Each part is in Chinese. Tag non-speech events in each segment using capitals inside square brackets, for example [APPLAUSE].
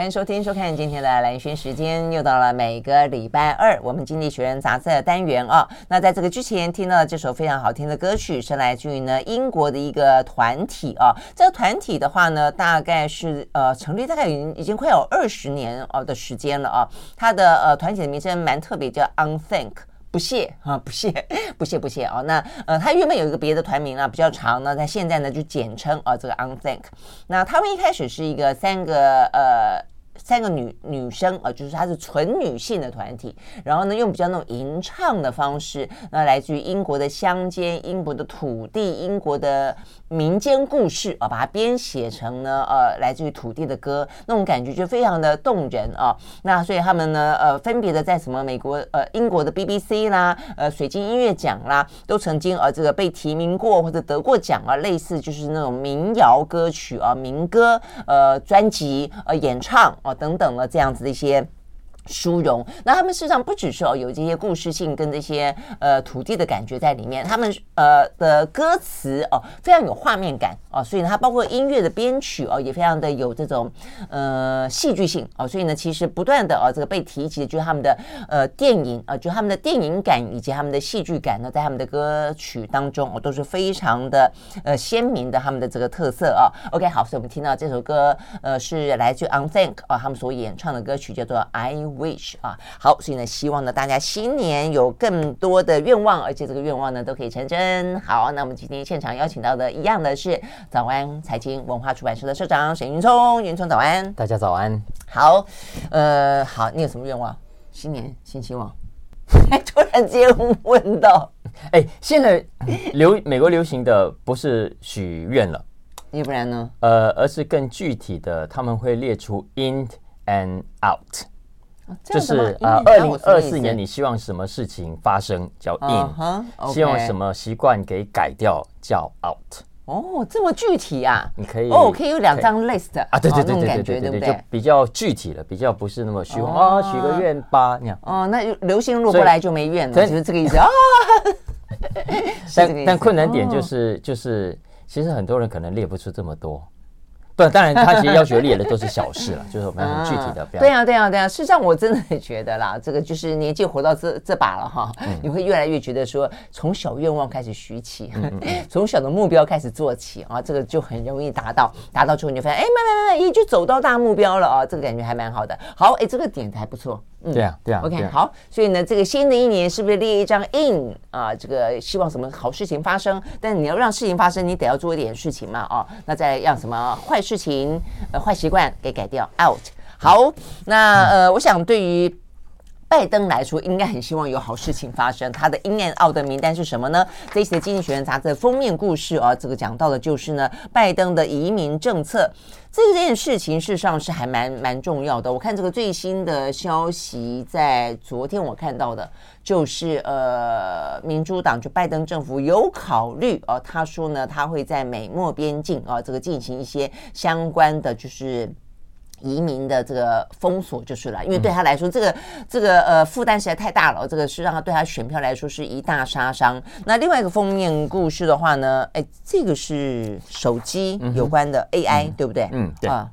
欢迎收听、收看今天的蓝轩时间，又到了每个礼拜二我们《经济学人》杂志的单元啊。那在这个之前听到的这首非常好听的歌曲，是来自于呢英国的一个团体啊。这个团体的话呢，大概是呃成立大概已经已经快有二十年哦的时间了啊。它的呃团体的名称蛮特别，叫 Unthank，不谢啊，不谢，不谢，不谢啊。那呃，他原本有一个别的团名啊，比较长呢，在现在呢就简称啊这个 Unthank。那他们一开始是一个三个呃。三个女女生啊，就是她是纯女性的团体，然后呢，用比较那种吟唱的方式，那来自于英国的乡间、英国的土地、英国的民间故事啊，把它编写成呢，呃，来自于土地的歌，那种感觉就非常的动人啊。那所以他们呢，呃，分别的在什么美国、呃，英国的 BBC 啦，呃，水晶音乐奖啦，都曾经呃这个被提名过或者得过奖啊，类似就是那种民谣歌曲啊、民歌呃专辑呃演唱啊。等等了，这样子的一些。殊荣，那他们事实上不只是哦，有这些故事性跟这些呃土地的感觉在里面，他们呃的歌词哦非常有画面感哦，所以呢，它包括音乐的编曲哦也非常的有这种呃戏剧性哦，所以呢，其实不断的哦这个被提及的就是他们的呃电影啊，就他们的电影感以及他们的戏剧感呢，在他们的歌曲当中哦都是非常的呃鲜明的他们的这个特色啊。OK，好，所以我们听到这首歌呃是来自 Unthank 啊他们所演唱的歌曲叫做 I。Wish 啊，好，所以呢，希望呢，大家新年有更多的愿望，而且这个愿望呢，都可以成真。好，那我们今天现场邀请到的一样的是早安财经文化出版社的社长沈云聪，云聪早安，大家早安。好，呃，好，你有什么愿望？新年新希望。[LAUGHS] 突然间问到，哎，现在流美国流行的不是许愿了，要不然呢？呃，而是更具体的，他们会列出 in and out。就是呃，二零二四年你希望什么事情发生叫 in，希望什么习惯给改掉叫 out。哦，这么具体啊！你可以哦，可以有两张 list 啊，对对对对对对对，就比较具体了，比较不是那么虚幻啊。许个愿吧，那样哦，那流星落过来就没愿了，就是这个意思啊。[LAUGHS] 但但困难点就是就是，其实很多人可能列不出这么多。对，当然，他其实要求列的都是小事了，[LAUGHS] 就是我们很具体的。对啊，对啊，对啊。事实上，我真的觉得啦，这个就是年纪活到这这把了哈，你会越来越觉得说，从小愿望开始许起，从小的目标开始做起啊，这个就很容易达到。达到之后，你就发现，哎，慢慢慢慢，也就走到大目标了啊，这个感觉还蛮好的。好，哎，这个点子还不错。嗯，对啊，对啊。OK，好。所以呢，这个新的一年是不是列一张 in 啊？这个希望什么好事情发生？但你要让事情发生，你得要做一点事情嘛啊。那再让什么坏事事情、呃坏习惯给改掉 out。好，那呃，我想对于。拜登来说，应该很希望有好事情发生。他的 in and out 的名单是什么呢？这一期的《经济学人》杂志封面故事啊，这个讲到的就是呢，拜登的移民政策。这件事情事实上是还蛮蛮重要的。我看这个最新的消息，在昨天我看到的，就是呃，民主党就拜登政府有考虑啊，他说呢，他会在美墨边境啊，这个进行一些相关的就是。移民的这个封锁就是了，因为对他来说，这个这个呃负担实在太大了，这个是让他对他选票来说是一大杀伤。那另外一个封面故事的话呢，哎，这个是手机有关的 AI，嗯，对不对？嗯，对啊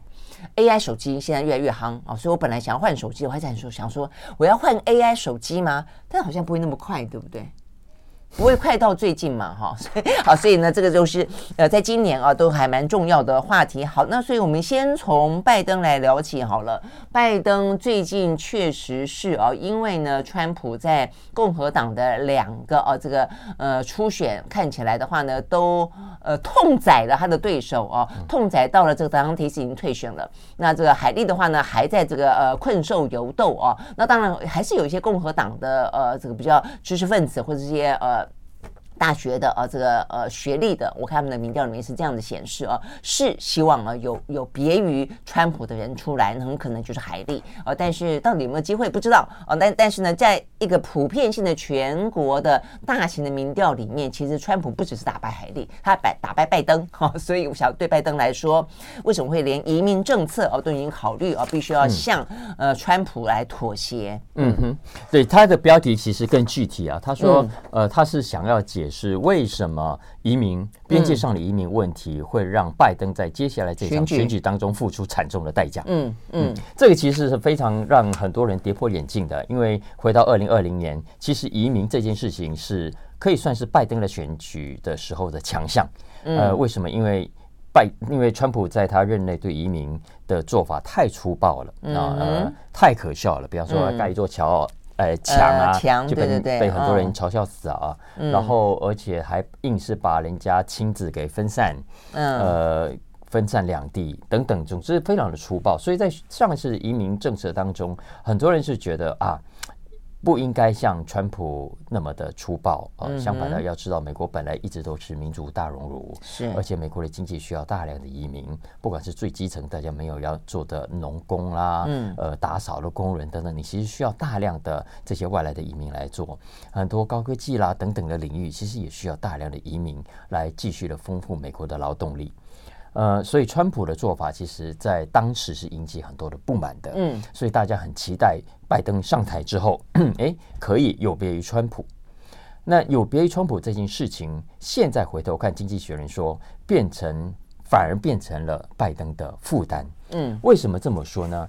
，AI 手机现在越来越夯啊，所以我本来想要换手机，我还在说想说我要换 AI 手机吗？但好像不会那么快，对不对？不会快到最近嘛，哈，[LAUGHS] 所以好，所以呢，这个就是呃，在今年啊，都还蛮重要的话题。好，那所以我们先从拜登来聊起好了。拜登最近确实是啊，因为呢，川普在共和党的两个啊，这个呃初选看起来的话呢，都呃痛宰了他的对手啊，痛宰到了这个德桑蒂斯已经退选了。那这个海莉的话呢，还在这个呃困兽犹斗啊。那当然还是有一些共和党的呃这个比较知识分子或者这些呃。大学的呃，这个呃学历的，我看他们的民调里面是这样的显示啊，是希望啊有有别于川普的人出来，很可能就是海利啊，但是到底有没有机会不知道啊，但但是呢，在一个普遍性的全国的大型的民调里面，其实川普不只是打败海利，他打打败拜登哈，[LAUGHS] 所以我想对拜登来说，为什么会连移民政策哦都已经考虑啊，必须要向呃川普来妥协？嗯哼，对他的标题其实更具体啊，他说、嗯、呃他是想要解。是为什么移民边界上的移民问题会让拜登在接下来这场选举当中付出惨重的代价？嗯嗯，这个其实是非常让很多人跌破眼镜的。因为回到二零二零年，其实移民这件事情是可以算是拜登的选举的时候的强项。呃，为什么？因为拜因为川普在他任内对移民的做法太粗暴了啊，呃，太可笑了。比方说盖一座桥。呃，墙啊，墙就被对对对被很多人嘲笑死啊，嗯、然后而且还硬是把人家亲子给分散，嗯、呃，分散两地等等，总之非常的粗暴。所以在上一次移民政策当中，很多人是觉得啊。不应该像川普那么的粗暴，呃，相反的，要知道美国本来一直都是民主大熔炉，是，而且美国的经济需要大量的移民，不管是最基层大家没有要做的农工啦，嗯，呃，打扫的工人等等，你其实需要大量的这些外来的移民来做，很多高科技啦等等的领域，其实也需要大量的移民来继续的丰富美国的劳动力。呃，所以川普的做法，其实在当时是引起很多的不满的。嗯，所以大家很期待拜登上台之后，[CLEARS THROAT] 哎，可以有别于川普。那有别于川普这件事情，现在回头看，《经济学人》说，变成反而变成了拜登的负担。嗯，为什么这么说呢？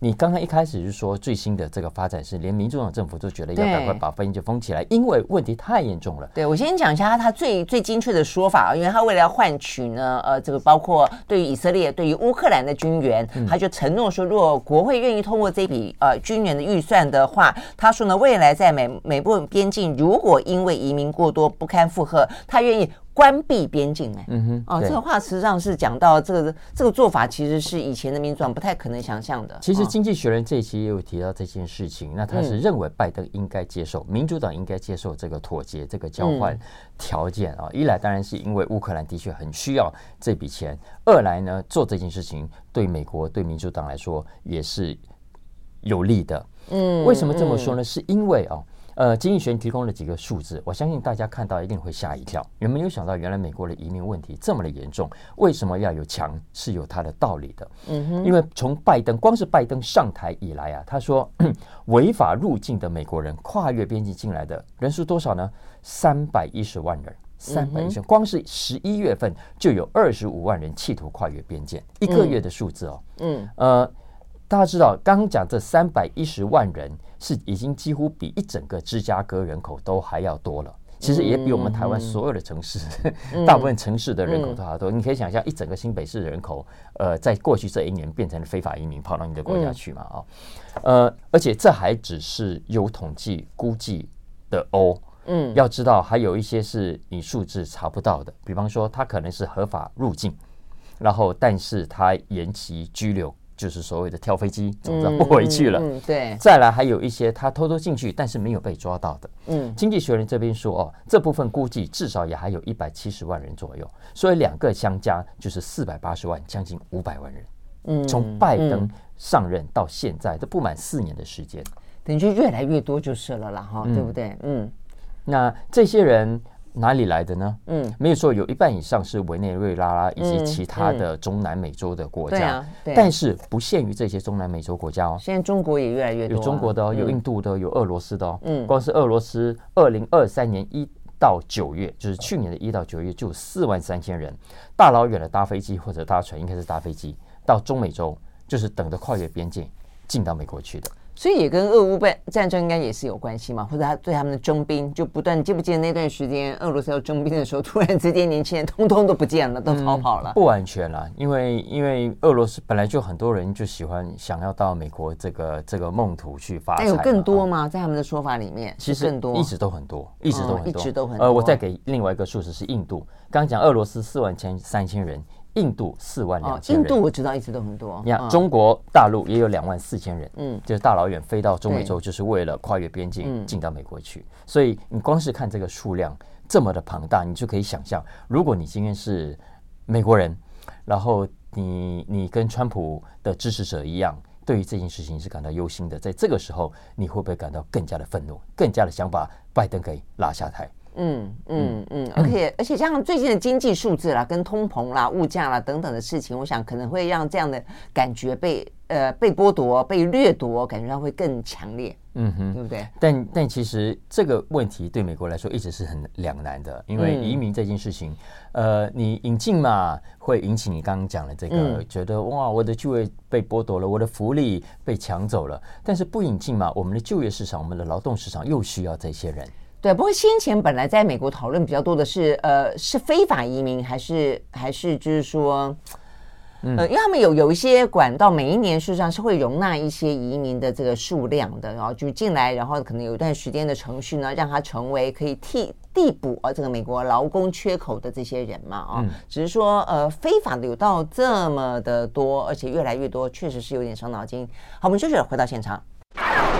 你刚刚一开始就说最新的这个发展是，连民主党政府都觉得要赶快把边界封起来，因为问题太严重了。对，我先讲一下他他最最精确的说法啊，因为他为了要换取呢，呃，这个包括对于以色列、对于乌克兰的军援，他就承诺说，如果国会愿意通过这笔呃军援的预算的话，他说呢，未来在美美部边境如果因为移民过多不堪负荷，他愿意。关闭边境哎，嗯哼，哦，这个话实际上是讲到这个这个做法，其实是以前的民主党不太可能想象的。其实《经济学人》这一期也有提到这件事情，那他是认为拜登应该接受，民主党应该接受这个妥协、这个交换条件啊。一来当然是因为乌克兰的确很需要这笔钱，二来呢做这件事情对美国对民主党来说也是有利的。嗯，为什么这么说呢？是因为啊。呃，经济学人提供了几个数字，我相信大家看到一定会吓一跳。有没有想到，原来美国的移民问题这么的严重？为什么要有墙？是有它的道理的。嗯哼，因为从拜登光是拜登上台以来啊，他说 [COUGHS] 违法入境的美国人跨越边境进来的人数多少呢？三百一十万人，三百一十，光是十一月份就有二十五万人企图跨越边界，一个月的数字哦。嗯，呃，大家知道，刚刚讲这三百一十万人。是已经几乎比一整个芝加哥人口都还要多了，其实也比我们台湾所有的城市，嗯、大部分城市的人口都还要多。嗯、你可以想象，一整个新北市的人口，呃，在过去这一年变成了非法移民，跑到你的国家去嘛？啊、嗯，呃，而且这还只是有统计估计的哦。嗯，要知道还有一些是你数字查不到的，比方说他可能是合法入境，然后但是他延期拘留。就是所谓的跳飞机，总之不回去了。嗯，对。再来还有一些他偷偷进去，但是没有被抓到的。嗯，经济学人这边说哦，这部分估计至少也还有一百七十万人左右，所以两个相加就是四百八十万，将近五百万人。嗯，从拜登上任到现在，这不满四年的时间，等于就越来越多就是了啦，哈，对不对？嗯，那这些人。哪里来的呢？嗯，没有说有一半以上是委内瑞拉啦，以及其他的中南美洲的国家。但是不限于这些中南美洲国家哦。现在中国也越来越多，有中国的哦，有印度的，有俄罗斯的哦。嗯，光是俄罗斯，二零二三年一到九月，就是去年的一到九月，就有四万三千人，大老远的搭飞机或者搭船，应该是搭飞机到中美洲，就是等着跨越边境进到美国去的。所以也跟俄乌战战争应该也是有关系嘛，或者他对他们的征兵就不断，记不记得那段时间俄罗斯要征兵的时候，突然之间年轻人通通都不见了，都逃跑了。嗯、不完全啦，因为因为俄罗斯本来就很多人就喜欢想要到美国这个这个梦土去发展。有更多吗？在他们的说法里面，其实更多，一直都很多，一直都很多，哦、一直都很多。呃，我再给另外一个数字是印度，刚刚讲俄罗斯四万千三千人。印度四万两千人，印度我知道一直都很多。你看，中国大陆也有两万四千人，嗯，就是大老远飞到中美洲，就是为了跨越边境进到美国去。所以你光是看这个数量，这么的庞大，你就可以想象，如果你今天是美国人，然后你你跟川普的支持者一样，对于这件事情是感到忧心的，在这个时候，你会不会感到更加的愤怒，更加的想把拜登给拉下台？嗯嗯嗯，而且而且加上最近的经济数字啦，跟通膨啦、物价啦等等的事情，我想可能会让这样的感觉被呃被剥夺、被掠夺，感觉上会更强烈。嗯哼，对不对？但但其实这个问题对美国来说一直是很两难的，因为移民这件事情，嗯、呃，你引进嘛，会引起你刚刚讲的这个，嗯、觉得哇，我的就业被剥夺了，我的福利被抢走了。但是不引进嘛，我们的就业市场、我们的劳动市场又需要这些人。对，不过先前本来在美国讨论比较多的是，呃，是非法移民还是还是就是说，呃，因为他们有有一些管道，每一年事实上是会容纳一些移民的这个数量的，然后就进来，然后可能有一段时间的程序呢，让他成为可以替递补啊这个美国劳工缺口的这些人嘛，啊，只是说呃非法的有到这么的多，而且越来越多，确实是有点伤脑筋。好，我们休息了，回到现场。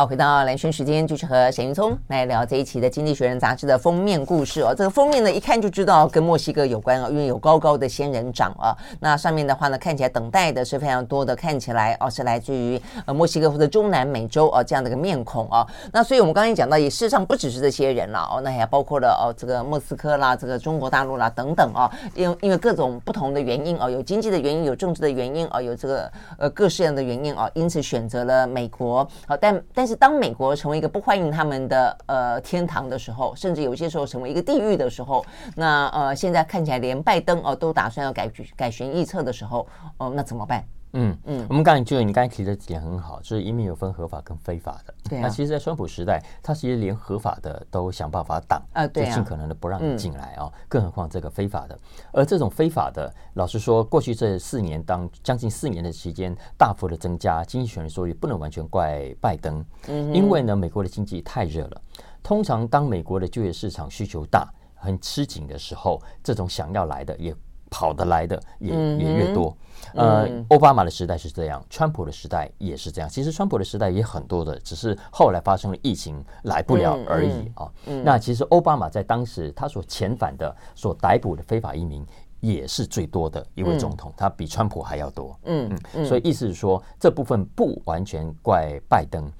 好，回到蓝轩时间，就是和沈云聪来聊这一期的《经济学人》杂志的封面故事哦。这个封面呢，一看就知道跟墨西哥有关哦，因为有高高的仙人掌啊。那上面的话呢，看起来等待的是非常多的，看起来哦是来自于呃墨西哥或者中南美洲哦这样的一个面孔哦。那所以我们刚才讲到，也事实上不只是这些人了哦，那还包括了哦这个莫斯科啦，这个中国大陆啦等等哦。因为因为各种不同的原因哦，有经济的原因，有政治的原因哦，有这个呃各式样的原因哦，因此选择了美国。好，但但是。是当美国成为一个不欢迎他们的呃天堂的时候，甚至有些时候成为一个地狱的时候，那呃现在看起来连拜登哦、都打算要改改弦易辙的时候，哦、那怎么办？嗯嗯，我们刚才就你刚才提的点很好，就是移民有分合法跟非法的。对、啊、那其实，在川普时代，他其实连合法的都想办法挡啊，对啊，就尽可能的不让你进来啊、哦。嗯、更何况这个非法的，而这种非法的，老实说，过去这四年当将近四年的时间，大幅的增加，经济学人说也不能完全怪拜登，嗯，因为呢，美国的经济太热了。通常当美国的就业市场需求大、很吃紧的时候，这种想要来的也。跑得来的也也越多，呃，奥巴马的时代是这样，川普的时代也是这样。其实川普的时代也很多的，只是后来发生了疫情来不了而已啊。那其实奥巴马在当时他所遣返的、所逮捕的非法移民也是最多的一位总统，他比川普还要多。嗯嗯，所以意思是说，这部分不完全怪拜登。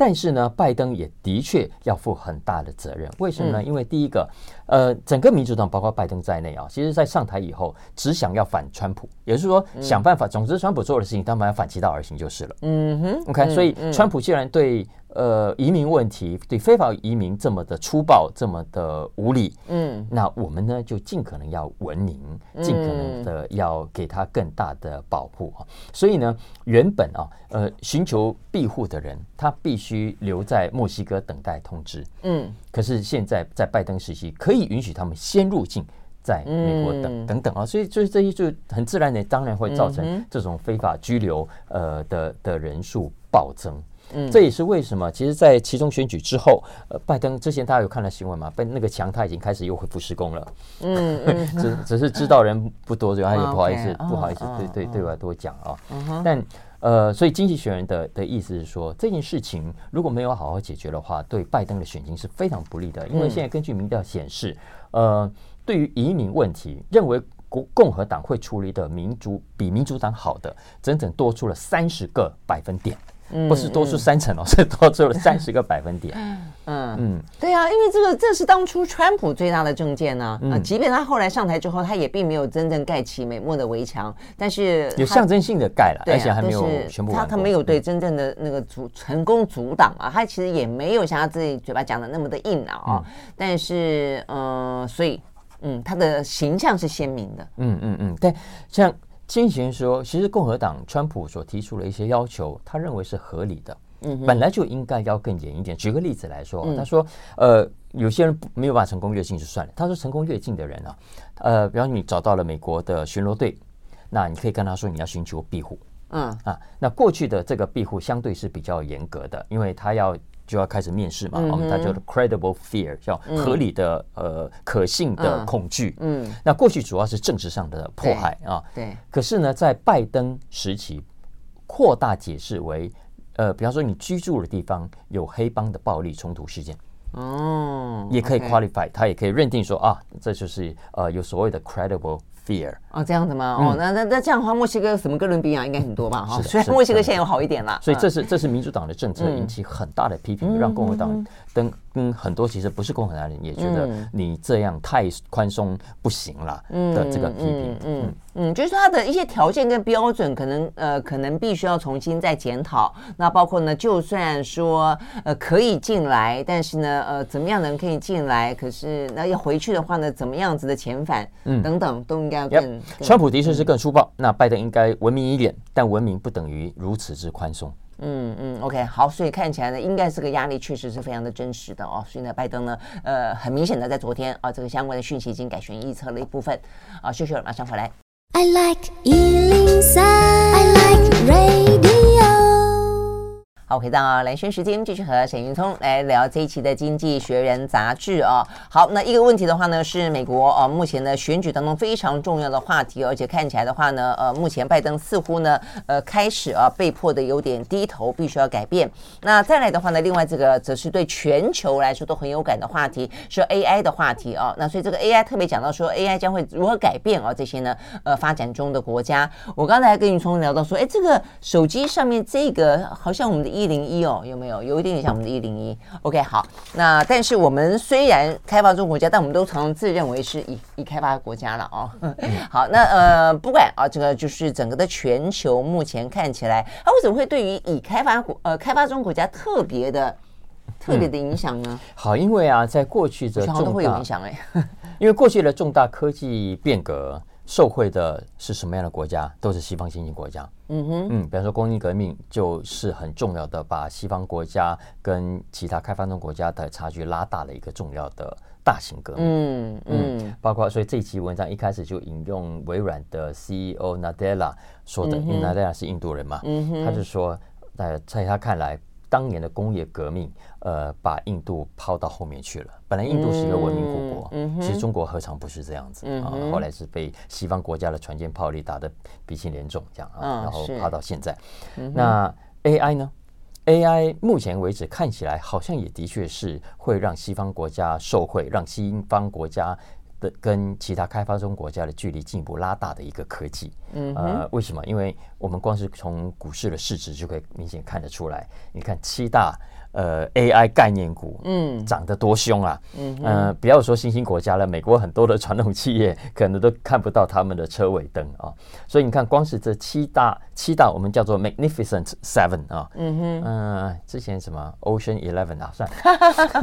但是呢，拜登也的确要负很大的责任。为什么呢？因为第一个，呃，整个民主党包括拜登在内啊，其实在上台以后，只想要反川普，也就是说，想办法。总之，川普做的事情，他们要反其道而行就是了。嗯哼，OK。所以，川普既然对。呃，移民问题对非法移民这么的粗暴，这么的无理，嗯，那我们呢就尽可能要文明，尽可能的要给他更大的保护。所以呢，原本啊，呃，寻求庇护的人，他必须留在墨西哥等待通知，嗯，可是现在在拜登时期，可以允许他们先入境，在美国等等等啊，所以就是这些就很自然的，当然会造成这种非法拘留呃的的人数暴增。嗯，这也是为什么，其实，在其中选举之后，呃，拜登之前大家有看到新闻嘛？被那个墙他已经开始又恢复施工了。嗯，嗯 [LAUGHS] 只只是知道人不多，所以他也不好意思，不好意思对对对外多讲啊。但呃，所以经济学人的的意思是说，这件事情如果没有好好解决的话，对拜登的选情是非常不利的。因为现在根据民调显示，呃，对于移民问题，认为共共和党会处理的民主比民主党好的，整整多出了三十个百分点。不是多出三成哦，是多出了三十个百分点。嗯嗯，对啊，因为这个这是当初川普最大的政见呢。啊，即便他后来上台之后，他也并没有真正盖起美墨的围墙，但是有象征性的盖了，而且还没有全部。他他没有对真正的那个阻成功阻挡啊，他其实也没有像他自己嘴巴讲的那么的硬朗啊。但是嗯，所以嗯，他的形象是鲜明的。嗯嗯嗯，对，像。先前说，其实共和党川普所提出的一些要求，他认为是合理的，嗯，本来就应该要更严一点。举个例子来说，他说，呃，有些人没有办法成功越境就算了。他说，成功越境的人啊，呃，比方你找到了美国的巡逻队，那你可以跟他说你要寻求庇护，嗯啊，那过去的这个庇护相对是比较严格的，因为他要。就要开始面试嘛，我们它叫做 credible fear，叫合理的呃可信的恐惧。嗯，那过去主要是政治上的迫害啊。对。可是呢，在拜登时期扩大解释为呃，比方说你居住的地方有黑帮的暴力冲突事件，哦，也可以 qualify，他也可以认定说啊，这就是呃有所谓的 credible。Fear 哦，这样子吗？哦，那那那这样的话，墨西哥什么哥伦比亚应该很多吧？哈，虽然墨西哥现在有好一点了，所以这是这是民主党的政策引起很大的批评，让共和党跟跟很多其实不是共和党人也觉得你这样太宽松不行了的这个批评。嗯嗯，就是他的一些条件跟标准，可能呃可能必须要重新再检讨。那包括呢，就算说呃可以进来，但是呢呃怎么样能可以进来？可是那要回去的话呢，怎么样子的遣返？嗯，等等都应该。Yep, 川普的确是更粗暴，嗯、那拜登应该文明一点，但文明不等于如此之宽松。嗯嗯，OK，好，所以看起来呢，应该是个压力，确实是非常的真实的哦。所以呢，拜登呢，呃，很明显的在昨天啊，这个相关的讯息已经改选预测了一部分啊。秀秀，马上回来。I like 103, I like radio 好，回到兰萱时间，继续和沈云聪来聊这一期的《经济学人》杂志啊。好，那一个问题的话呢，是美国啊，目前的选举当中非常重要的话题，而且看起来的话呢，呃，目前拜登似乎呢，呃，开始啊，被迫的有点低头，必须要改变。那再来的话呢，另外这个则是对全球来说都很有感的话题，是 AI 的话题啊。那所以这个 AI 特别讲到说，AI 将会如何改变啊这些呢，呃，发展中的国家。我刚才跟云聪聊到说，哎，这个手机上面这个好像我们的。一零一哦，有没有？有一点点像我们的一零一。OK，好。那但是我们虽然开发中国家，但我们都常自认为是已已开发国家了哦。[LAUGHS] 好，那呃，不管啊，这个就是整个的全球目前看起来，它为什么会对于已开发国呃开发中国家特别的特别的影响呢？好，因为啊，在过去的重大都会有影响哎，[LAUGHS] 因为过去的重大科技变革。受惠的是什么样的国家？都是西方新兴国家。嗯哼，嗯，比方说工业革命就是很重要的，把西方国家跟其他开发中国家的差距拉大了一个重要的大型革命。嗯嗯，包括所以这期文章一开始就引用微软的 CEO Nadella 说的，因为 Nadella 是印度人嘛，嗯哼，他就说，在在他看来。当年的工业革命，呃，把印度抛到后面去了。本来印度是一个文明古国，嗯嗯、其实中国何尝不是这样子、嗯、啊？后来是被西方国家的船坚炮利打得鼻青脸肿，这样啊，哦、然后趴到现在。嗯、那 AI 呢？AI 目前为止看起来好像也的确是会让西方国家受惠，让西方国家。的跟其他开发中国家的距离进一步拉大的一个科技，嗯哼，呃，为什么？因为我们光是从股市的市值就可以明显看得出来。你看七大。呃，AI 概念股，嗯，涨得多凶啊，嗯，呃，不要说新兴国家了，美国很多的传统企业可能都看不到他们的车尾灯啊，所以你看，光是这七大七大，我们叫做 Magnificent Seven 啊，嗯哼，嗯，之前什么 Ocean Eleven 啊，算，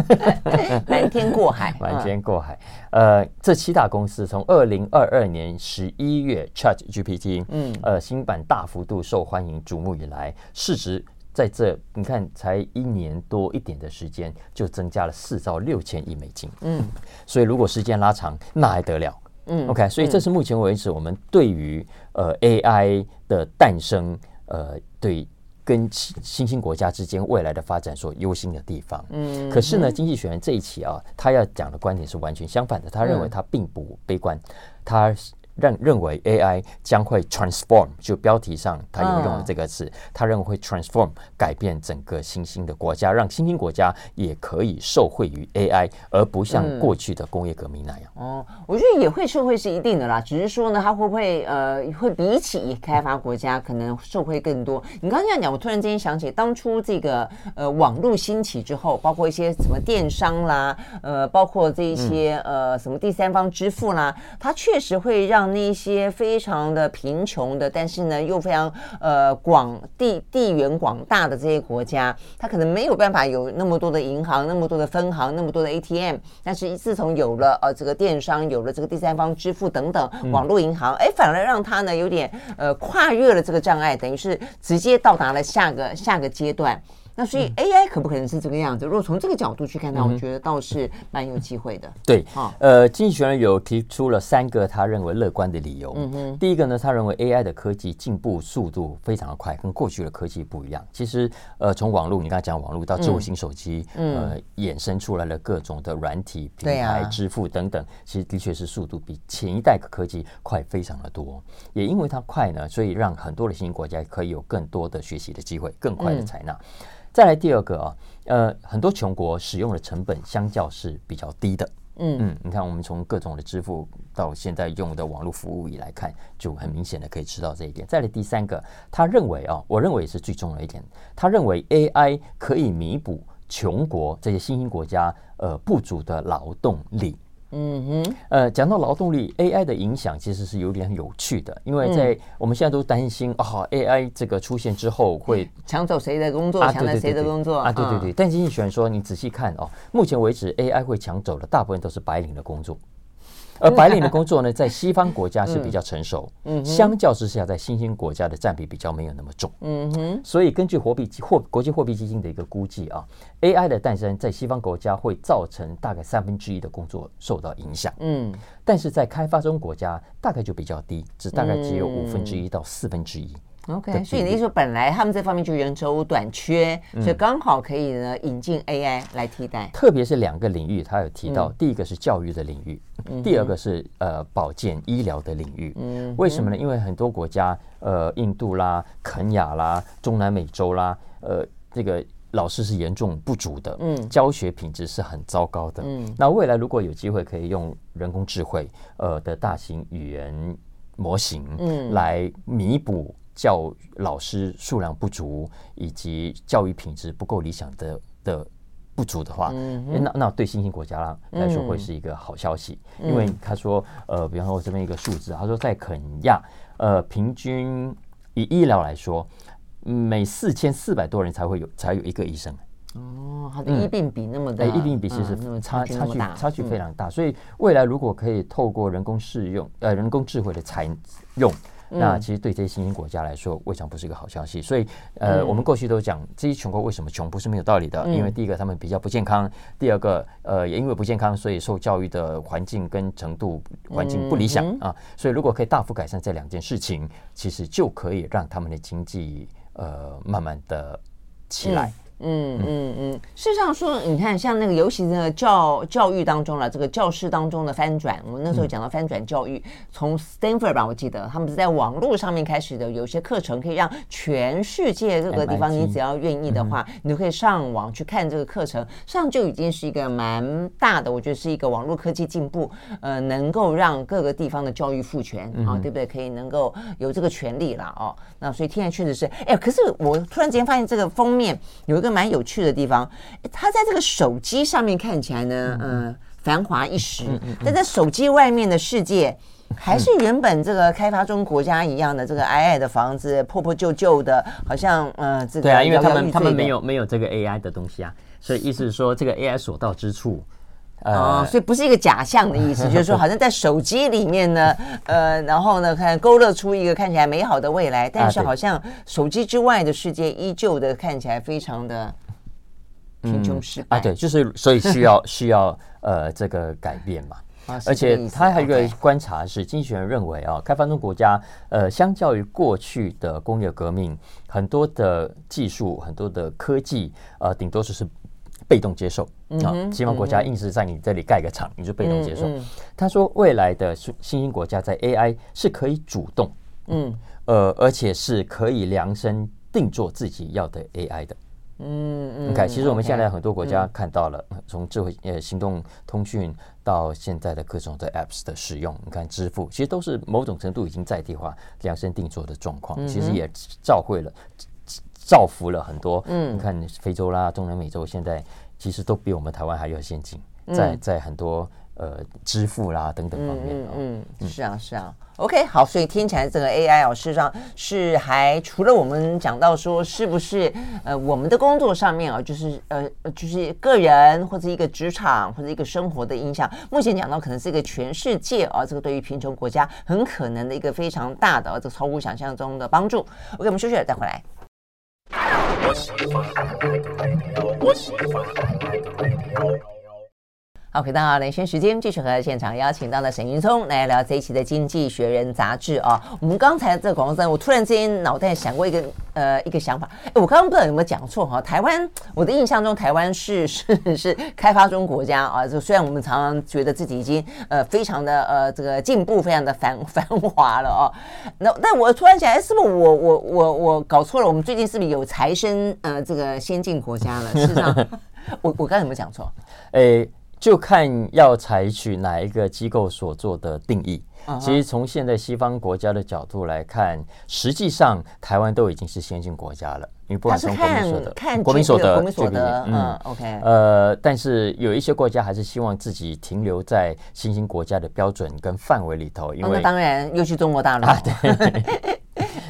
[LAUGHS] 瞒天过海，[LAUGHS] 瞒天过海，呃，这七大公司从二零二二年十一月 ChatGPT，嗯，呃，新版大幅度受欢迎瞩目以来，市值。在这，你看才一年多一点的时间，就增加了四兆六千亿美金。嗯，所以如果时间拉长，那还得了？嗯，OK，所以这是目前为止我们对于呃 AI 的诞生，呃，对跟新兴国家之间未来的发展所忧心的地方。嗯，可是呢，经济学人这一期啊，他要讲的观点是完全相反的。他认为他并不悲观，他。认认为 AI 将会 transform，就标题上他有用了这个词，他认为会 transform 改变整个新兴的国家，让新兴国家也可以受惠于 AI，而不像过去的工业革命那样。哦，我觉得也会受惠是一定的啦，只是说呢，它会不会呃会比起开发国家可能受惠更多？你刚刚这样讲，我突然之间想起当初这个呃网络兴起之后，包括一些什么电商啦，呃，包括这一些呃什么第三方支付啦，它确实会让。那些非常的贫穷的，但是呢又非常呃广地地缘广大的这些国家，它可能没有办法有那么多的银行、那么多的分行、那么多的 ATM。但是自从有了呃这个电商、有了这个第三方支付等等网络银行，哎，反而让它呢有点呃跨越了这个障碍，等于是直接到达了下个下个阶段。那所以 AI 可不可能是这个样子？如果从这个角度去看，它我觉得倒是蛮有机会的。对，呃，经济学人有提出了三个他认为乐观的理由。嗯哼，第一个呢，他认为 AI 的科技进步速度非常的快，跟过去的科技不一样。其实，呃，从网络，你刚才讲网络到智慧型手机，呃，衍生出来了各种的软体平台、支付等等，其实的确是速度比前一代科技快非常的多。也因为它快呢，所以让很多的新兴国家可以有更多的学习的机会，更快的采纳。再来第二个啊，呃，很多穷国使用的成本相较是比较低的。嗯嗯，你看我们从各种的支付到现在用的网络服务以来看，就很明显的可以知道这一点。再来第三个，他认为啊，我认为也是最重要的一点，他认为 AI 可以弥补穷国这些新兴国家呃不足的劳动力。嗯哼，呃，讲到劳动力，AI 的影响其实是有点有趣的，因为在我们现在都担心啊，AI 这个出现之后会抢走谁的工作，抢了谁的工作啊？对对对，但经济学人说，你仔细看哦，目前为止 AI 会抢走的大部分都是白领的工作。而白领的工作呢，在西方国家是比较成熟，嗯，相较之下，在新兴国家的占比比较没有那么重，嗯哼。所以根据货币货国际货币基金的一个估计啊，AI 的诞生在西方国家会造成大概三分之一的工作受到影响，嗯，但是在开发中国家大概就比较低，只大概只有五分之一到四分之一。OK，所以你的意思说，本来他们这方面就人手短缺，嗯、所以刚好可以呢引进 AI 来替代。特别是两个领域，他有提到，嗯、第一个是教育的领域，嗯、第二个是呃保健医疗的领域。嗯，为什么呢？因为很多国家，呃，印度啦、肯亚啦、中南美洲啦，呃，这个老师是严重不足的，嗯，教学品质是很糟糕的。嗯，那未来如果有机会可以用人工智慧，呃的大型语言模型，嗯，来弥补。教老师数量不足，以及教育品质不够理想的的不足的话，嗯、那那对新兴国家来说会是一个好消息，嗯、因为他说，呃，比方说我这边一个数字，他说在肯亚，呃，平均以医疗来说，每四千四百多人才会有才有一个医生。哦，好的医病比那么的，医、嗯、病比其实差、嗯、差距差距非常大，嗯、所以未来如果可以透过人工适用呃人工智慧的采用。那其实对这些新兴国家来说，未尝不是一个好消息。所以，呃，我们过去都讲这些穷国为什么穷，不是没有道理的。因为第一个，他们比较不健康；第二个，呃，也因为不健康，所以受教育的环境跟程度环境不理想啊。所以，如果可以大幅改善这两件事情，其实就可以让他们的经济呃慢慢的起来。嗯嗯嗯，事实上说，你看，像那个，尤其那个教教育当中了，这个教室当中的翻转，我们那时候讲到翻转教育，从 Stanford 吧，我记得他们是在网络上面开始的，有些课程可以让全世界各个地方，你只要愿意的话，你都可以上网去看这个课程，上就已经是一个蛮大的，我觉得是一个网络科技进步，呃，能够让各个地方的教育赋权啊，对不对？可以能够有这个权利了哦。那所以现在确实是，哎，可是我突然之间发现这个封面有一个。蛮有趣的地方，它在这个手机上面看起来呢，嗯，繁华一时，但在手机外面的世界，还是原本这个开发中国家一样的这个矮矮的房子，破破旧旧的，好像呃，这个对啊，因为他们他们没有没有这个 AI 的东西啊，所以意思是说这个 AI 所到之处，呃，所以不是一个假象的意思，[LAUGHS] 就是说好像在手机里面呢，呃，然后呢，看勾勒出一个看起来美好的未来，但是好像手机之外的世界依旧的看起来非常的贫穷失败。啊，对，就是所以需要 [LAUGHS] 需要呃这个改变嘛，而且他还有一个观察是，经济学人认为啊，开发中国家呃，相较于过去的工业革命，很多的技术、很多的科技，呃，顶多只是。被动接受啊，西方国家硬是在你这里盖个厂，你就被动接受。他说，未来的新兴国家在 AI 是可以主动，嗯，呃，而且是可以量身定做自己要的 AI 的。嗯嗯，你看，其实我们现在很多国家看到了，从智慧呃行动通讯到现在的各种的 Apps 的使用，你看支付，其实都是某种程度已经在地化、量身定做的状况，其实也照会了。造福了很多，嗯，你看非洲啦、中南美洲，现在其实都比我们台湾还要先进，在在很多呃支付啦等等方面，嗯嗯，是啊是啊，OK 好，所以听起来这个 AI 哦，事实上是还除了我们讲到说是不是呃我们的工作上面啊，就是呃就是个人或者一个职场或者一个生活的影响，目前讲到可能是一个全世界啊，这个对于贫穷国家很可能的一个非常大的这个超乎想象中的帮助。OK，我们休息了再回来。我喜欢爱的 baby 我喜欢爱的 baby 好，回到连线时间，继续和现场邀请到了沈云聪来聊这一期的《经济学人》杂志啊。我们刚才这个广告站，我突然之间脑袋想过一个呃一个想法，哎，我刚刚不知道有没有讲错哈。台湾，我的印象中台湾是 [LAUGHS] 是是开发中国家啊。就虽然我们常常觉得自己已经呃非常的呃这个进步，非常的 [LAUGHS] 繁繁华了哦。那但我突然想，哎，是不是我我我我搞错了？我们最近是不是有财升呃这个先进国家了？事实上，[LAUGHS] 我我刚才有没有讲错？哎。就看要采取哪一个机构所做的定义。其实从现在西方国家的角度来看，实际上台湾都已经是先进国家了。因为不管从国民所得、国民所得、国民所得，嗯，OK，呃，但是有一些国家还是希望自己停留在新兴国家的标准跟范围里头。因为、当然又去中国大陆。啊对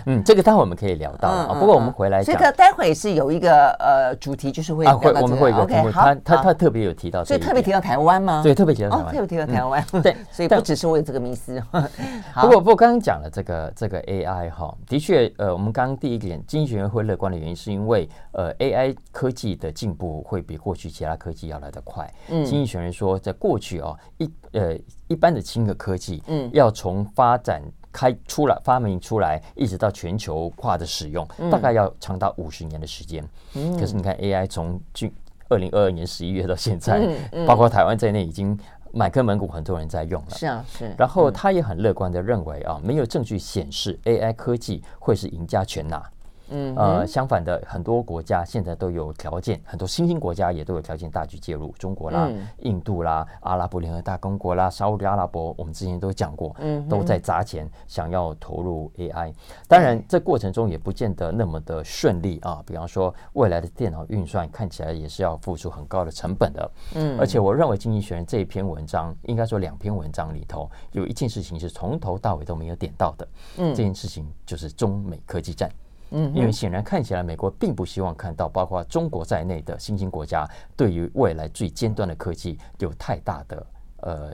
嗯，这个待会我们可以聊到啊。不过我们回来讲，这个待会是有一个呃主题，就是会啊会我们会有一个题目，他他他特别有提到，所以特别提到台湾吗？对，特别提到台湾，特别提到台湾。[LAUGHS] 对，所以不只是我有这个迷思。[LAUGHS] 不过不过刚刚讲了这个这个 AI 哈，的确呃，我们刚刚第一点，经济学人会乐观的原因是因为呃 AI 科技的进步会比过去其他科技要来得快。嗯，经济学人说，在过去哦一呃一般的轻的科技，嗯，要从发展。开出来发明出来，一直到全球化的使用，嗯、大概要长达五十年的时间。嗯、可是你看 AI 从去二零二二年十一月到现在，包括台湾在内，已经满坑满谷很多人在用了。是啊，是。然后他也很乐观的认为啊，没有证据显示 AI 科技会是赢家全拿。嗯，呃，相反的，很多国家现在都有条件，很多新兴国家也都有条件大举介入，中国啦、嗯、印度啦、阿拉伯联合大公国啦、沙乌地阿拉伯，我们之前都讲过，嗯，都在砸钱想要投入 AI。当然，这过程中也不见得那么的顺利啊。比方说，未来的电脑运算看起来也是要付出很高的成本的。嗯，而且我认为《经济学人》这一篇文章，应该说两篇文章里头有一件事情是从头到尾都没有点到的。嗯，这件事情就是中美科技战。嗯，因为显然看起来，美国并不希望看到包括中国在内的新兴国家对于未来最尖端的科技有太大的呃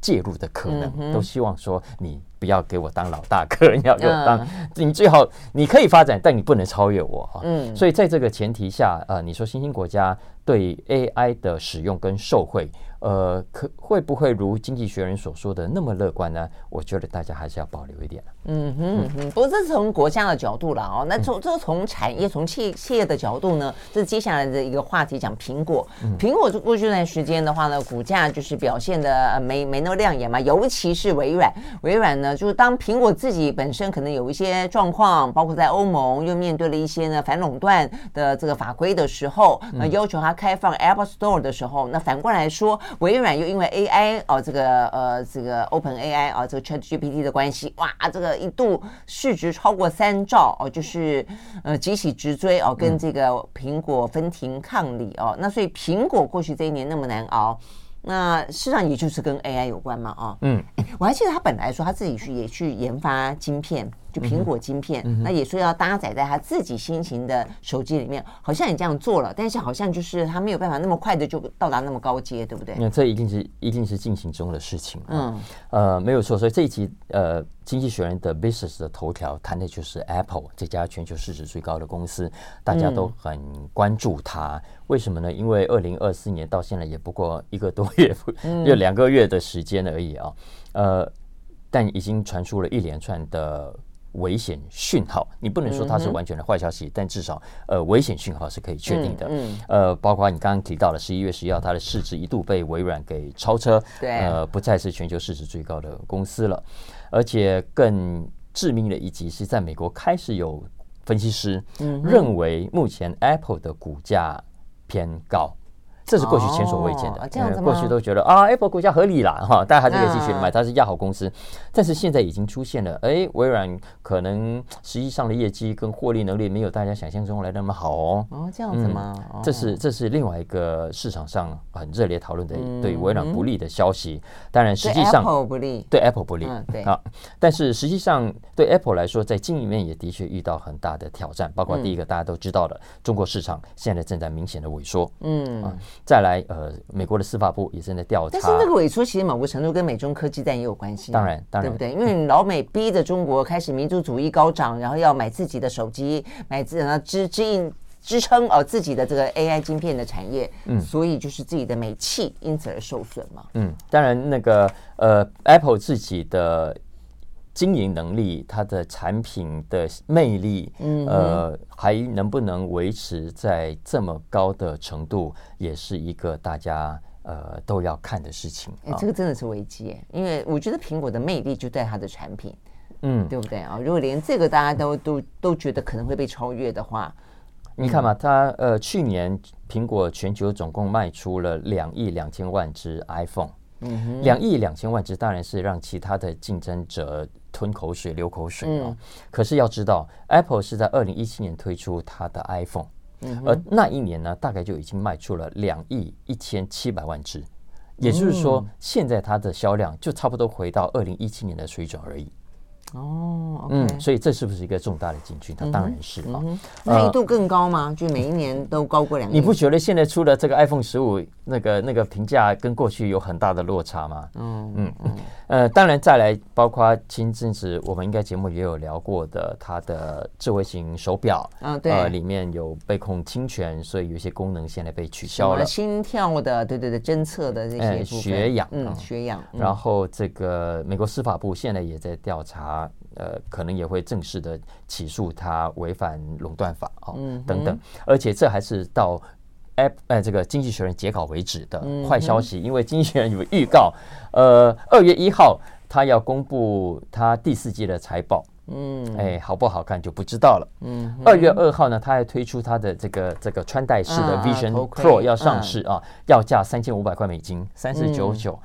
介入的可能，都希望说你不要给我当老大哥，你要给我当，你最好你可以发展，但你不能超越我哈。嗯，所以在这个前提下，呃，你说新兴国家对 AI 的使用跟受惠。呃，可会不会如经济学人所说的那么乐观呢？我觉得大家还是要保留一点。嗯哼哼，不过这是从国家的角度了哦。那从这从产业、从企企业的角度呢，这是接下来的一个话题，讲苹果。苹果过去一段时间的话呢，股价就是表现的没没那么亮眼嘛。尤其是微软，微软呢，就是当苹果自己本身可能有一些状况，包括在欧盟又面对了一些呢反垄断的这个法规的时候，那要求它开放 Apple Store 的时候，那反过来说。微软又因为 AI 哦，这个呃，这个 Open AI 啊，这个 ChatGPT 的关系，哇，这个一度市值超过三兆哦，就是呃，急起直追哦，跟这个苹果分庭抗礼哦。那所以苹果过去这一年那么难熬，那事实上也就是跟 AI 有关嘛啊。哦、嗯，我还记得他本来说他自己去也去研发晶片。就苹果晶片，嗯、那也说要搭载在他自己新型的手机里面，好像也这样做了，但是好像就是他没有办法那么快的就到达那么高阶，对不对？那这一定是一定是进行中的事情。嗯，呃，没有错。所以这一集呃，《经济学人》的 Business 的头条谈的就是 Apple 这家全球市值最高的公司，大家都很关注它。嗯、为什么呢？因为二零二四年到现在也不过一个多月，就两个月的时间而已啊。呃，但已经传出了一连串的。危险讯号，你不能说它是完全的坏消息，嗯、但至少呃危险讯号是可以确定的。嗯，嗯呃，包括你刚刚提到了十一月十一号，它的市值一度被微软给超车，对，呃，不再是全球市值最高的公司了。而且更致命的一击是在美国开始有分析师认为，目前 Apple 的股价偏高。这是过去前所未见的。哦、这样子吗？过去都觉得啊，Apple 股价合理啦，哈，大家还是可以继续买，它是亚好公司。但是现在已经出现了，哎，微软可能实际上的业绩跟获利能力没有大家想象中来那么好哦。哦，这样子吗？嗯、这是这是另外一个市场上很热烈讨论的对微软不利的消息。当然，实际上对 Apple 不利，对 Apple 不利。嗯、对啊，但是实际上对 Apple 来说，在经营面也的确遇到很大的挑战，包括第一个大家都知道的，中国市场现在正在明显的萎缩。嗯啊，再来呃。美国的司法部也正在调查，但是那个萎缩其实某个程度跟美中科技战也有关系。当然，当然，对不对？因为老美逼着中国开始民族主义高涨，然后要买自己的手机，买自己支支应支撑哦自己的这个 AI 晶片的产业，嗯，所以就是自己的美气因此而受损嘛。嗯，当然那个呃，Apple 自己的经营能力，它的产品的魅力，嗯，呃，还能不能维持在这么高的程度，也是一个大家呃都要看的事情。哎，这个真的是危机，因为我觉得苹果的魅力就在它的产品，嗯，对不对啊？如果连这个大家都都都觉得可能会被超越的话。你看嘛，它呃，去年苹果全球总共卖出了两亿两千万只 iPhone，嗯哼，两亿两千万只当然是让其他的竞争者吞口水、流口水啊。可是要知道，Apple 是在二零一七年推出它的 iPhone，而那一年呢，大概就已经卖出了两亿一千七百万只，也就是说，现在它的销量就差不多回到二零一七年的水准而已。哦，嗯，所以这是不是一个重大的进军？它当然是啊。那一度更高吗？就每一年都高过两亿？你不觉得现在出了这个 iPhone 十五那个那个评价跟过去有很大的落差吗？嗯嗯嗯。[LAUGHS] 呃，当然再来，包括前阵子我们应该节目也有聊过的，它的智慧型手表啊，对，呃，里面有被控侵权，所以有些功能现在被取消了。心跳的，对对对，侦测的这些血氧，嗯，血氧。然后这个美国司法部现在也在调查。呃，可能也会正式的起诉他违反垄断法啊，嗯、等等。而且这还是到 App 呃这个经济学人截稿为止的坏消息，嗯、因为经济学人有预告，呃，二月一号他要公布他第四季的财报，嗯，哎，好不好看就不知道了。嗯，二月二号呢，他还推出他的这个这个穿戴式的 Vision Pro 要上市啊，要价三千五百块美金，三四九九。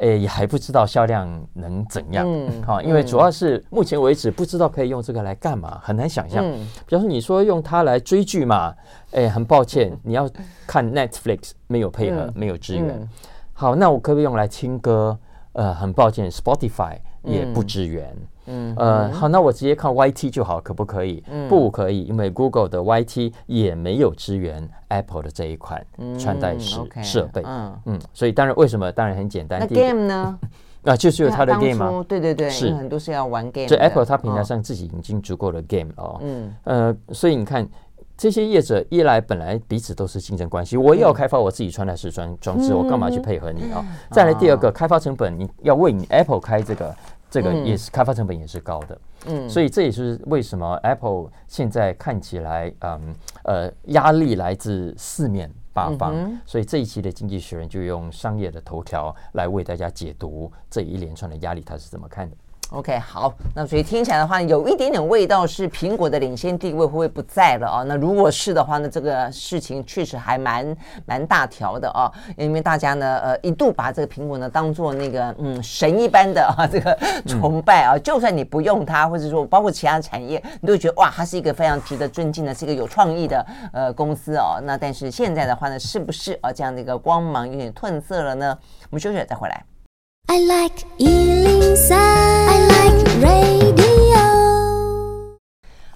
哎，也还不知道销量能怎样，好，因为主要是目前为止不知道可以用这个来干嘛，很难想象。比方说，你说用它来追剧嘛，诶，很抱歉，你要看 Netflix 没有配合，没有支援。好，那我可不可以用来听歌？呃，很抱歉，Spotify 也不支援。嗯，呃，好，那我直接看 YT 就好，可不可以？嗯，不可以，因为 Google 的 YT 也没有支援 Apple 的这一款穿戴式设备。嗯嗯，所以当然，为什么？当然很简单。那 Game 呢？啊，就是有它的 Game 吗？对对对，是很多是要玩 Game。所以 Apple 它平台上自己已经足够的 Game 哦。嗯呃，所以你看这些业者一来本来彼此都是竞争关系，我也要开发我自己穿戴式装装置，我干嘛去配合你啊？再来第二个，开发成本你要为你 Apple 开这个。这个也是开发成本也是高的，嗯，所以这也是为什么 Apple 现在看起来，嗯，呃，压力来自四面八方，嗯、所以这一期的《经济学人》就用商业的头条来为大家解读这一连串的压力，他是怎么看的。OK，好，那所以听起来的话，有一点点味道是苹果的领先地位会不会不在了啊？那如果是的话呢，这个事情确实还蛮蛮大条的啊，因为大家呢，呃，一度把这个苹果呢当做那个嗯神一般的啊，这个崇拜啊，嗯、就算你不用它，或者说包括其他产业，你都觉得哇，它是一个非常值得尊敬的，是一个有创意的呃公司哦。那但是现在的话呢，是不是啊这样的一个光芒有点褪色了呢？我们休息再回来。I like 103, I like radio。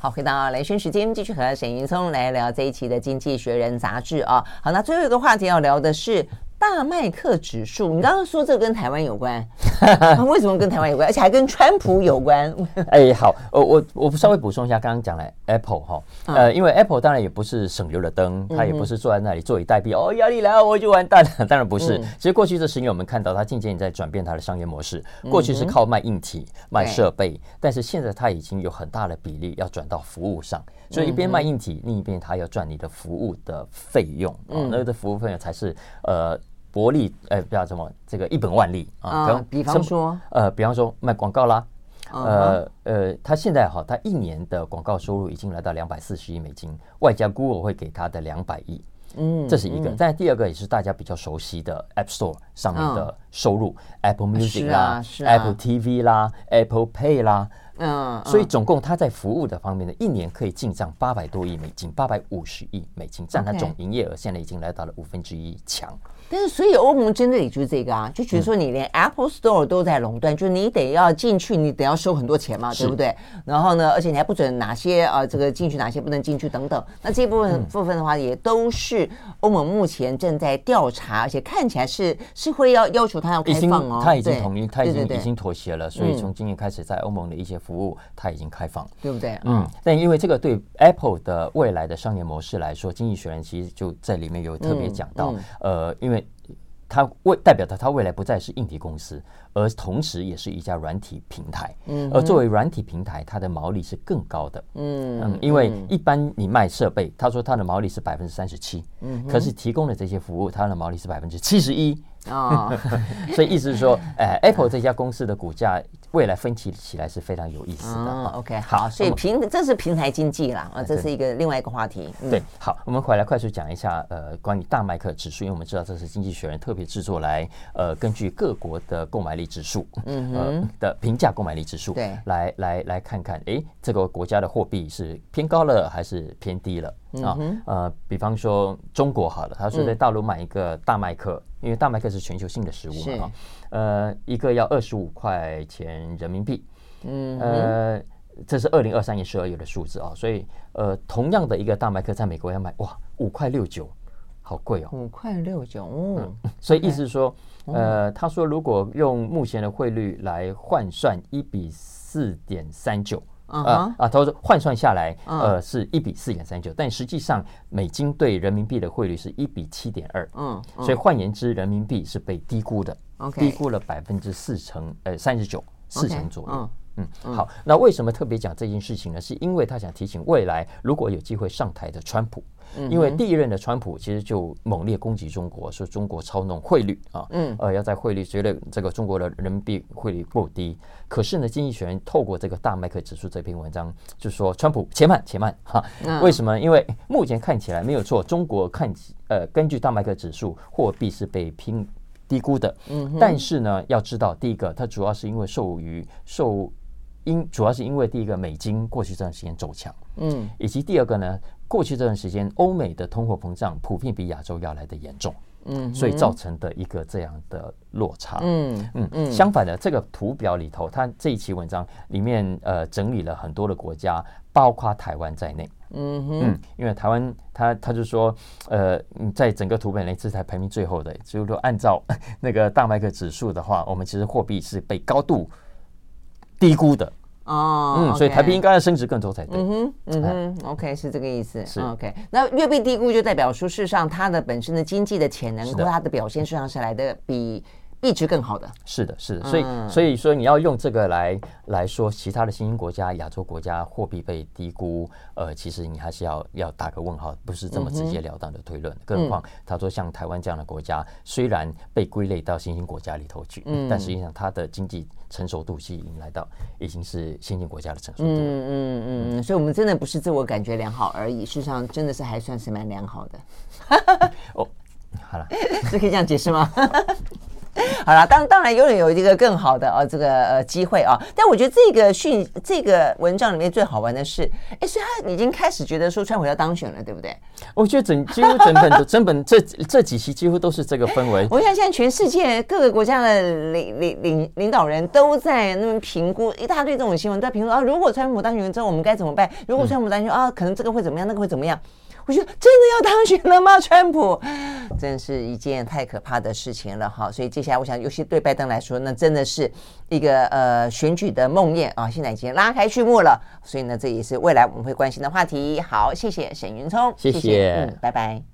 好，回到兰萱时间，继续和沈云聪来聊这一期的《经济学人》杂志啊。好，那最后一个话题要聊的是。大麦克指数，你刚刚说这个跟台湾有关，[LAUGHS] 为什么跟台湾有关，而且还跟川普有关？[LAUGHS] 哎，好，我我我稍微补充一下，刚刚讲了 Apple 哈，呃，因为 Apple 当然也不是省油的灯，它也不是坐在那里坐以待毙，哦，压力来了我就完蛋了，[LAUGHS] 当然不是。其实过去这十年我们看到它渐渐也在转变它的商业模式，过去是靠卖硬体、卖设备，但是现在它已经有很大的比例要转到服务上，所以一边卖硬体，另一边它要赚你的服务的费用，嗯，那个的服务费用才是呃。薄利，呃，不要什么，这个一本万利啊。Uh, 比方说，呃，比方说卖广告啦，uh. 呃呃，他现在哈，他一年的广告收入已经来到两百四十亿美金，外加 Google 会给他的两百亿，嗯，这是一个。但第二个也是大家比较熟悉的 App Store 上面的收入、uh.，Apple Music 啦、啊啊、Apple TV 啦、Apple Pay 啦，嗯，uh. 所以总共他在服务的方面呢，一年可以进账八百多亿美金，八百五十亿美金，占他总营业额现在已经来到了五分之一强。但是，所以欧盟针对也就是这个啊，就觉得说你连 Apple Store 都在垄断，嗯、就是你得要进去，你得要收很多钱嘛，对不对？然后呢，而且你还不准哪些啊，这个进去哪些不能进去等等。那这部分、嗯、部分的话，也都是欧盟目前正在调查，而且看起来是是会要要求他要开放哦。他已经同意，他已经已经妥协了，所以从今年开始，在欧盟的一些服务它已经开放，对不对？嗯，但因为这个对 Apple 的未来的商业模式来说，经济学人其实就在里面有特别讲到，呃，因为它未代表的它未来不再是硬体公司。而同时，也是一家软体平台。嗯，而作为软体平台，它的毛利是更高的。嗯嗯，因为一般你卖设备，他说它的毛利是百分之三十七。嗯，可是提供的这些服务，它的毛利是百分之七十一。啊，[LAUGHS] 所以意思是说，哎，Apple 这家公司的股价未来分歧起来是非常有意思的。哦，OK，好，所以平这是平台经济啦，啊，这是一个另外一个话题。对，好，我们回来快速讲一下，呃，关于大麦克指数，因为我们知道这是经济学人特别制作来，呃，根据各国的购买力指数，嗯呃的平价购买力指数，对，来来来看看，哎，这个国家的货币是偏高了还是偏低了？啊，呃，比方说中国好了，他说在大陆买一个大麦克。因为大麦克是全球性的食物嘛，呃，一个要二十五块钱人民币，嗯，呃，这是二零二三年十二月的数字啊，所以呃，同样的一个大麦克在美国要买哇五块六九，好贵哦，五块六九，嗯，所以意思是说，呃，他说如果用目前的汇率来换算一比四点三九。Uh. 啊啊！他说换算下来，呃，是一比四点三九，但实际上美金对人民币的汇率是一比七点二，嗯，所以换言之，人民币是被低估的低估了百分之四成，呃，三十九，四成左右。嗯，好，那为什么特别讲这件事情呢？是因为他想提醒未来如果有机会上台的川普。因为第一任的川普其实就猛烈攻击中国，说中国操弄汇率啊，嗯，呃，要在汇率觉得这个中国的人民币汇率过低。可是呢，经济学人透过这个大麦克指数这篇文章，就说川普且慢且慢哈。为什么？因为目前看起来没有错，中国看呃，根据大麦克指数，货币是被拼低估的。嗯，但是呢，要知道第一个，它主要是因为受于受因，主要是因为第一个美金过去这段时间走强，嗯，以及第二个呢。过去这段时间，欧美的通货膨胀普遍比亚洲要来的严重，嗯，所以造成的一个这样的落差，嗯嗯嗯。相反的，这个图表里头，它这一期文章里面呃整理了很多的国家，包括台湾在内，嗯嗯，因为台湾他他就说，呃，在整个图表内，这才排名最后的，就是说按照那个大麦克指数的话，我们其实货币是被高度低估的。哦，嗯，所以台币应该要升值更多才对。嗯哼，嗯哼，OK，是这个意思。是 OK，那越被低估，就代表说，事实上它的本身的经济的潜能和它的表现，事实上是来的比。币值更好的，是的，是的，所以所以说你要用这个来来说，其他的新兴国家、亚洲国家货币被低估，呃，其实你还是要要打个问号，不是这么直截了当的推论。更何况他说像台湾这样的国家，虽然被归类到新兴国家里头去，但实际上它的经济成熟度是已经来到已经是新兴国家的成熟度。嗯嗯嗯，所以我们真的不是自我感觉良好而已，事实上真的是还算是蛮良好的。[LAUGHS] 哦，好了，[LAUGHS] 是可以这样解释吗？[LAUGHS] [LAUGHS] 好了，当当然永远有一个更好的呃、哦、这个呃机会啊、哦，但我觉得这个讯这个文章里面最好玩的是，哎，所以他已经开始觉得说川普要当选了，对不对？我觉得整几乎整本的 [LAUGHS] 整本这这几期几乎都是这个氛围。[LAUGHS] 我想现在全世界各个国家的领领领领导人都在那么评估一大堆这种新闻，都在评估啊，如果川普当选之后我们该怎么办？如果川普当选、嗯、啊，可能这个会怎么样，那个会怎么样？我觉得真的要当选了吗？[LAUGHS] 川普，真是一件太可怕的事情了哈！所以接下来，我想，尤其对拜登来说，那真的是一个呃选举的梦魇啊！现在已经拉开序幕了，所以呢，这也是未来我们会关心的话题。好，谢谢沈云聪，谢谢，谢谢，嗯，拜拜。